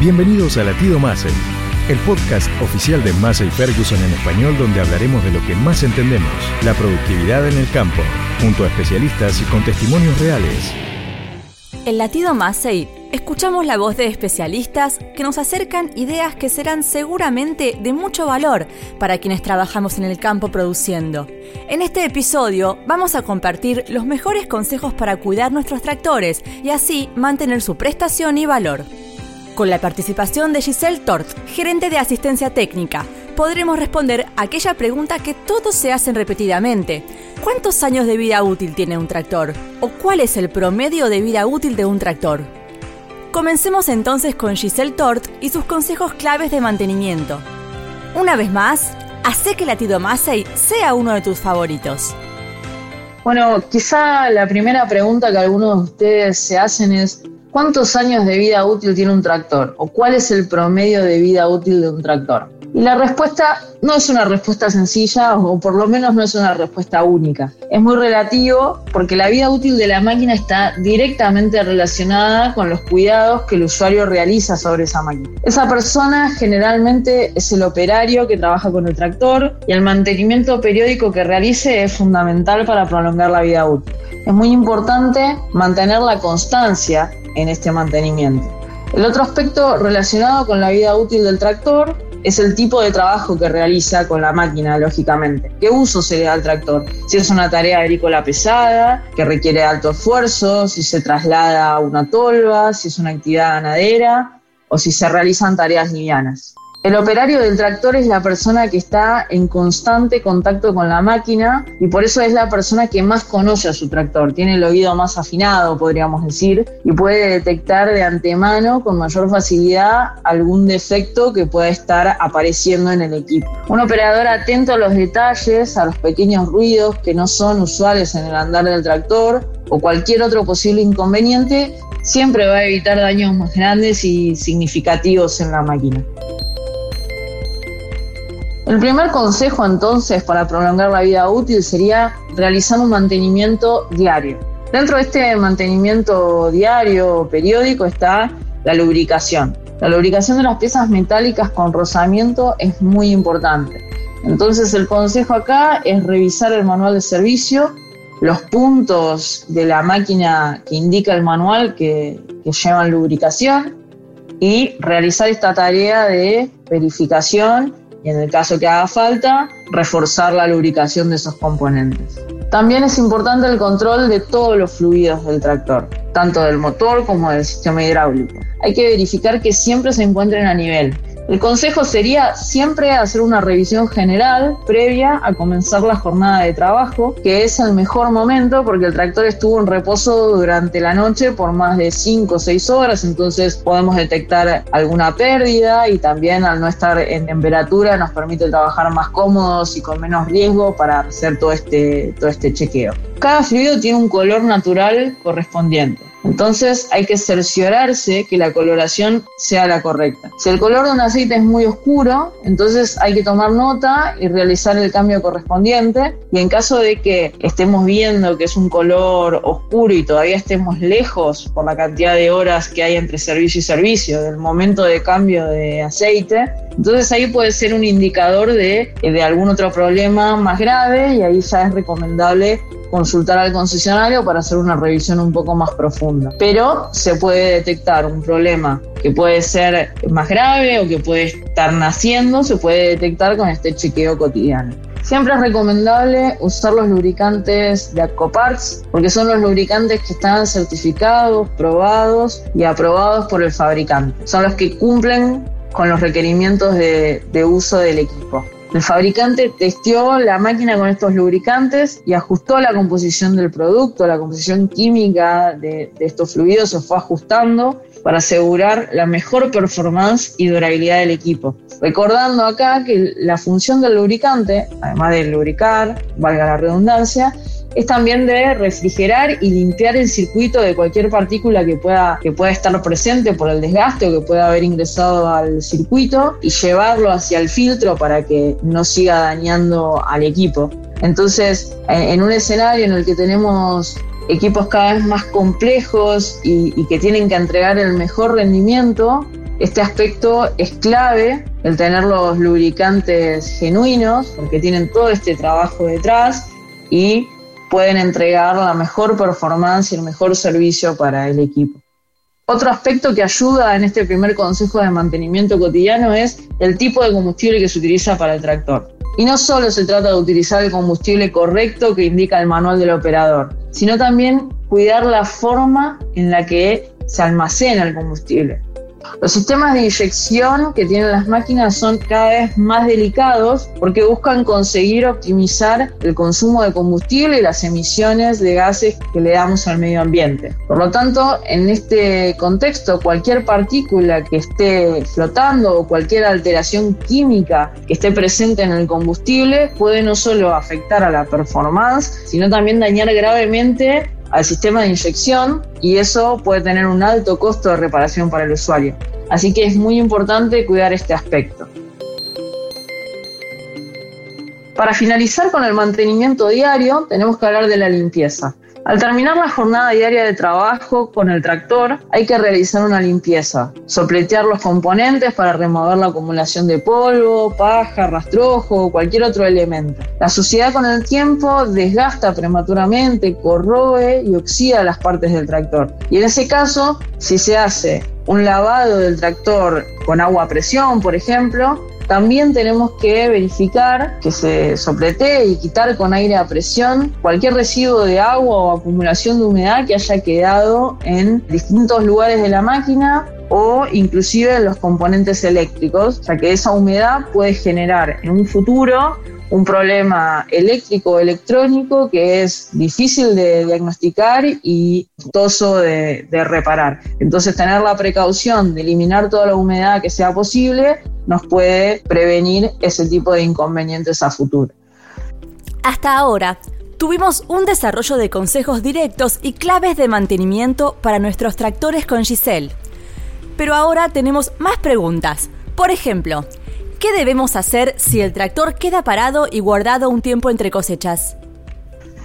Bienvenidos a Latido Massey, el podcast oficial de Massey Ferguson en español donde hablaremos de lo que más entendemos, la productividad en el campo, junto a especialistas y con testimonios reales. En Latido Massey escuchamos la voz de especialistas que nos acercan ideas que serán seguramente de mucho valor para quienes trabajamos en el campo produciendo. En este episodio vamos a compartir los mejores consejos para cuidar nuestros tractores y así mantener su prestación y valor. Con la participación de Giselle Tort, gerente de asistencia técnica, podremos responder aquella pregunta que todos se hacen repetidamente. ¿Cuántos años de vida útil tiene un tractor? ¿O cuál es el promedio de vida útil de un tractor? Comencemos entonces con Giselle Tort y sus consejos claves de mantenimiento. Una vez más, hace que Latido Massey sea uno de tus favoritos. Bueno, quizá la primera pregunta que algunos de ustedes se hacen es, ¿Cuántos años de vida útil tiene un tractor? ¿O cuál es el promedio de vida útil de un tractor? Y la respuesta no es una respuesta sencilla o por lo menos no es una respuesta única. Es muy relativo porque la vida útil de la máquina está directamente relacionada con los cuidados que el usuario realiza sobre esa máquina. Esa persona generalmente es el operario que trabaja con el tractor y el mantenimiento periódico que realice es fundamental para prolongar la vida útil. Es muy importante mantener la constancia en este mantenimiento. El otro aspecto relacionado con la vida útil del tractor es el tipo de trabajo que realiza con la máquina, lógicamente. ¿Qué uso se le da al tractor? Si es una tarea agrícola pesada, que requiere alto esfuerzo, si se traslada a una tolva, si es una actividad ganadera o si se realizan tareas livianas. El operario del tractor es la persona que está en constante contacto con la máquina y por eso es la persona que más conoce a su tractor, tiene el oído más afinado, podríamos decir, y puede detectar de antemano con mayor facilidad algún defecto que pueda estar apareciendo en el equipo. Un operador atento a los detalles, a los pequeños ruidos que no son usuales en el andar del tractor o cualquier otro posible inconveniente, siempre va a evitar daños más grandes y significativos en la máquina. El primer consejo entonces para prolongar la vida útil sería realizar un mantenimiento diario. Dentro de este mantenimiento diario periódico está la lubricación. La lubricación de las piezas metálicas con rozamiento es muy importante. Entonces el consejo acá es revisar el manual de servicio, los puntos de la máquina que indica el manual que, que llevan lubricación y realizar esta tarea de verificación y en el caso que haga falta, reforzar la lubricación de esos componentes. También es importante el control de todos los fluidos del tractor, tanto del motor como del sistema hidráulico. Hay que verificar que siempre se encuentren a nivel, el consejo sería siempre hacer una revisión general previa a comenzar la jornada de trabajo, que es el mejor momento porque el tractor estuvo en reposo durante la noche por más de 5 o 6 horas, entonces podemos detectar alguna pérdida y también al no estar en temperatura nos permite trabajar más cómodos y con menos riesgo para hacer todo este, todo este chequeo. Cada fluido tiene un color natural correspondiente. Entonces hay que cerciorarse que la coloración sea la correcta. Si el color de un aceite es muy oscuro, entonces hay que tomar nota y realizar el cambio correspondiente. Y en caso de que estemos viendo que es un color oscuro y todavía estemos lejos por la cantidad de horas que hay entre servicio y servicio, del momento de cambio de aceite, entonces ahí puede ser un indicador de, de algún otro problema más grave y ahí ya es recomendable consultar al concesionario para hacer una revisión un poco más profunda. Pero se puede detectar un problema que puede ser más grave o que puede estar naciendo, se puede detectar con este chequeo cotidiano. Siempre es recomendable usar los lubricantes de Aquaparts porque son los lubricantes que están certificados, probados y aprobados por el fabricante. Son los que cumplen con los requerimientos de, de uso del equipo. El fabricante testeó la máquina con estos lubricantes y ajustó la composición del producto, la composición química de, estos fluidos se fue ajustando para asegurar la mejor performance y durabilidad del equipo. Recordando acá que la función del lubricante, además de lubricar, valga la redundancia, es también de refrigerar y limpiar el circuito de cualquier partícula que pueda, que pueda estar presente por el desgaste o que pueda haber ingresado al circuito y llevarlo hacia el filtro para que no siga dañando al equipo. Entonces, en un escenario en el que tenemos equipos cada vez más complejos y, y que tienen que entregar el mejor rendimiento, Este aspecto es clave, el tener los lubricantes genuinos, porque tienen todo este trabajo detrás y pueden entregar la mejor performance y el mejor servicio para el equipo. Otro aspecto que ayuda en este primer consejo de mantenimiento cotidiano es el tipo de combustible que se utiliza para el tractor. Y no solo se trata de utilizar el combustible correcto que indica el manual del operador, sino también cuidar la forma en la que se almacena el combustible. Los sistemas de inyección que tienen las máquinas son cada vez más delicados porque buscan conseguir optimizar el consumo de combustible y las emisiones de gases que le damos al medio ambiente. Por lo tanto, en este contexto, cualquier partícula que esté flotando o cualquier alteración química que esté presente en el combustible puede no solo afectar a la performance, sino también dañar gravemente al sistema de inyección y eso puede tener un alto costo de reparación para el usuario. Así que es muy importante cuidar este aspecto. Para finalizar con el mantenimiento diario, tenemos que hablar de la limpieza. Al terminar la jornada diaria de trabajo con el tractor, hay que realizar una limpieza, sopletear los componentes para remover la acumulación de polvo, paja, rastrojo o cualquier otro elemento. La suciedad con el tiempo desgasta prematuramente, corroe y oxida las partes del tractor. Y en ese caso, si se hace un lavado del tractor con agua a presión, por ejemplo, también tenemos que verificar que se soplete y quitar con aire a presión cualquier residuo de agua o acumulación de humedad que haya quedado en distintos lugares de la máquina o inclusive en los componentes eléctricos, ya que esa humedad puede generar en un futuro un problema eléctrico electrónico que es difícil de diagnosticar y costoso de, de, reparar. Entonces tener la precaución de eliminar toda la humedad que sea posible nos puede prevenir ese tipo de inconvenientes a futuro. Hasta ahora, tuvimos un desarrollo de consejos directos y claves de mantenimiento para nuestros tractores con Giselle. Pero ahora tenemos más preguntas. Por ejemplo, ¿Qué debemos hacer si el tractor queda parado y guardado un tiempo entre cosechas?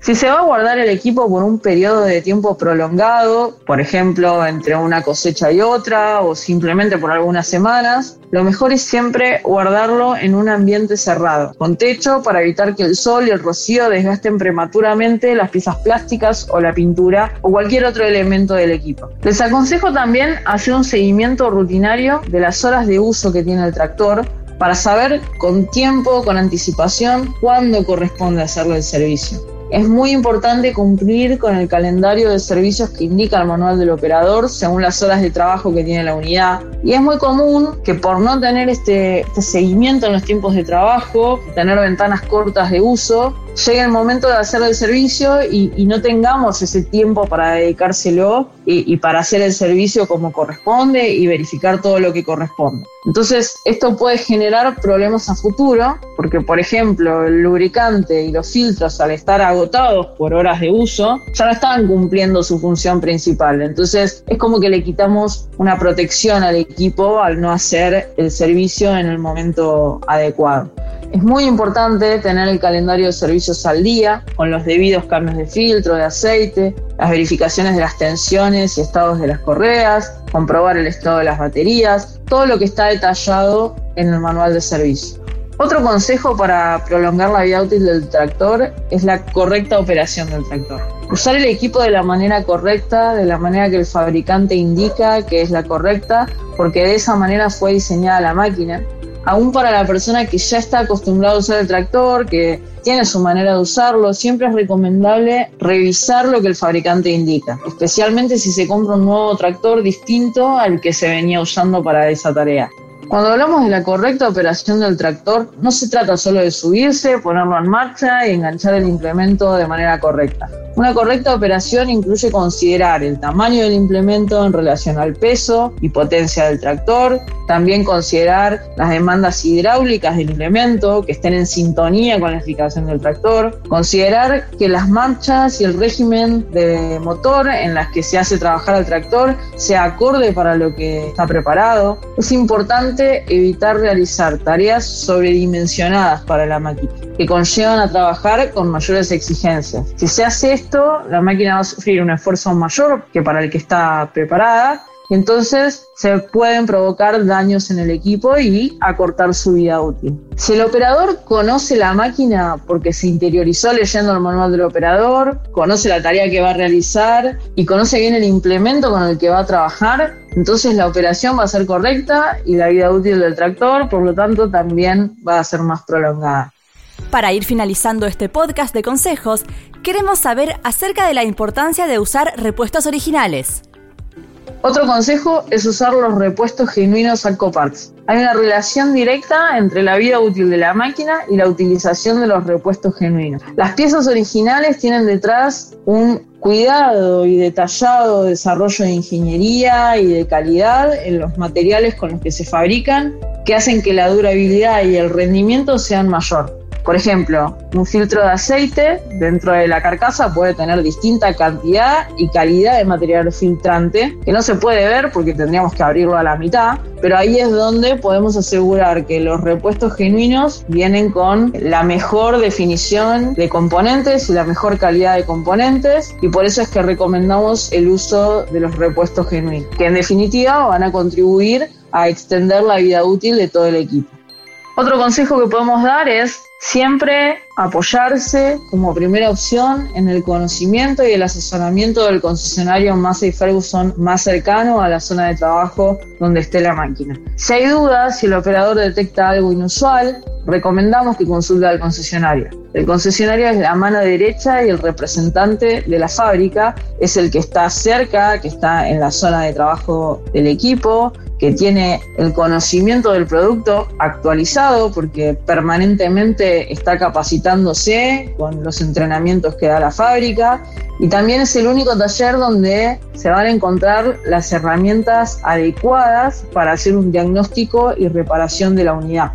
Si se va a guardar el equipo por un periodo de tiempo prolongado, por ejemplo, entre una cosecha y otra o simplemente por algunas semanas, lo mejor es siempre guardarlo en un ambiente cerrado, con techo para evitar que el sol y el rocío desgasten prematuramente las piezas plásticas o la pintura o cualquier otro elemento del equipo. Les aconsejo también hacer un seguimiento rutinario de las horas de uso que tiene el tractor para saber con tiempo, con anticipación, cuándo corresponde hacerle el servicio. Es muy importante cumplir con el calendario de servicios que indica el manual del operador según las horas de trabajo que tiene la unidad. Y es muy común que por no tener este, este seguimiento en los tiempos de trabajo, tener ventanas cortas de uso, llegue el momento de hacer el servicio y, no tengamos ese tiempo para dedicárselo y, para hacer el servicio como corresponde y verificar todo lo que corresponde. Entonces, esto puede generar problemas a futuro, porque por ejemplo, el lubricante y los filtros al estar agotados por horas de uso, ya no estaban cumpliendo su función principal. Entonces, es como que le quitamos una protección al equipo al no hacer el servicio en el momento adecuado. Es muy importante tener el calendario de servicios al día, con los debidos cambios de filtro, de aceite, las verificaciones de las tensiones y estados de las correas, comprobar el estado de las baterías, todo lo que está detallado en el manual de servicio. Otro consejo para prolongar la vida útil del tractor es la correcta operación del tractor. Usar el equipo de la manera correcta, de la manera que el fabricante indica que es la correcta, porque de esa manera fue diseñada la máquina aún para la persona que ya está acostumbrada a usar el tractor, que tiene su manera de usarlo, siempre es recomendable revisar lo que el fabricante indica, especialmente si se compra un nuevo tractor distinto al que se venía usando para esa tarea. Cuando hablamos de la correcta operación del tractor, no se trata solo de subirse, ponerlo en marcha y enganchar el implemento de manera correcta. Una correcta operación incluye considerar el tamaño del implemento en relación al peso y potencia del tractor, también considerar las demandas hidráulicas del implemento que estén en sintonía con la eficacia del tractor, considerar que las marchas y el régimen de motor en las que se hace trabajar al tractor sea acorde para lo que está preparado. Es importante evitar realizar tareas sobredimensionadas para la máquina que conllevan a trabajar con mayores exigencias. Si se hace esto, la máquina va a sufrir un esfuerzo mayor que para el que está preparada entonces se pueden provocar daños en el equipo y acortar su vida útil. Si el operador conoce la máquina porque se interiorizó leyendo el manual del operador, conoce la tarea que va a realizar y conoce bien el implemento con el que va a trabajar, entonces la operación va a ser correcta y la vida útil del tractor, por lo tanto, también va a ser más prolongada. Para ir finalizando este podcast de consejos, queremos saber acerca de la importancia de usar repuestos originales. Otro consejo es usar los repuestos genuinos al Parts. Hay una relación directa entre la vida útil de la máquina y la utilización de los repuestos genuinos. Las piezas originales tienen detrás un cuidado y detallado desarrollo de ingeniería y de calidad en los materiales con los que se fabrican que hacen que la durabilidad y el rendimiento sean mayor. Por ejemplo, un filtro de aceite dentro de la carcasa puede tener distinta cantidad y calidad de material filtrante, que no se puede ver porque tendríamos que abrirlo a la mitad, pero ahí es donde podemos asegurar que los repuestos genuinos vienen con la mejor definición de componentes y la mejor calidad de componentes y por eso es que recomendamos el uso de los repuestos genuinos, que en definitiva van a contribuir a extender la vida útil de todo el equipo. Otro consejo que podemos dar es siempre apoyarse como primera opción en el conocimiento y el asesoramiento del concesionario Massey Ferguson más cercano a la zona de trabajo donde esté la máquina. Si hay dudas, si el operador detecta algo inusual, recomendamos que consulte al concesionario. El concesionario es la mano derecha y el representante de la fábrica es el que está cerca, que está en la zona de trabajo del equipo, que tiene el conocimiento del producto actualizado porque permanentemente está capacitándose con los entrenamientos que da la fábrica y también es el único taller donde se van a encontrar las herramientas adecuadas para hacer un diagnóstico y reparación de la unidad.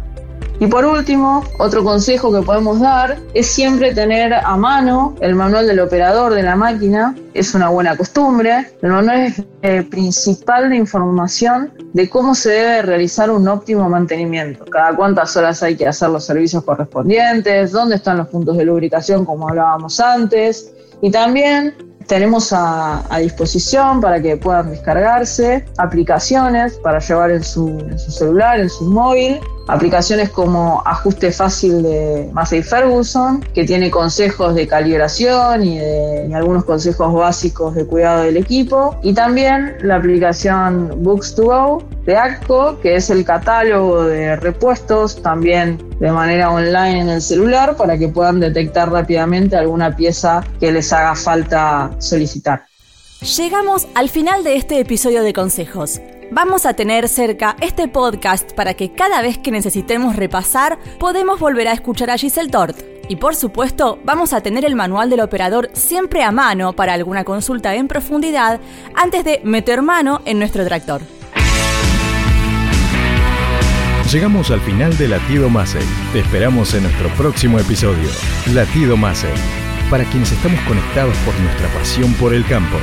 Y por último, otro consejo que podemos dar es siempre tener a mano el manual del operador de la máquina. Es una buena costumbre. El manual es el principal de información de cómo se debe realizar un óptimo mantenimiento. Cada cuántas horas hay que hacer los servicios correspondientes, dónde están los puntos de lubricación como hablábamos antes. Y también tenemos a, disposición para que puedan descargarse aplicaciones para llevar en su, en su celular, en su móvil, aplicaciones como Ajuste Fácil de Massey Ferguson, que tiene consejos de calibración y, algunos consejos básicos de cuidado del equipo, y también la aplicación Books 2 Go de ACCO, que es el catálogo de repuestos también de manera online en el celular para que puedan detectar rápidamente alguna pieza que les haga falta solicitar. Llegamos al final de este episodio de consejos. Vamos a tener cerca este podcast para que cada vez que necesitemos repasar podemos volver a escuchar a Giselle Tort. Y por supuesto, vamos a tener el manual del operador siempre a mano para alguna consulta en profundidad antes de meter mano en nuestro tractor. Llegamos al final de Latido Massey. Te esperamos en nuestro próximo episodio. Latido Massey. Para quienes estamos conectados por nuestra pasión por el campo.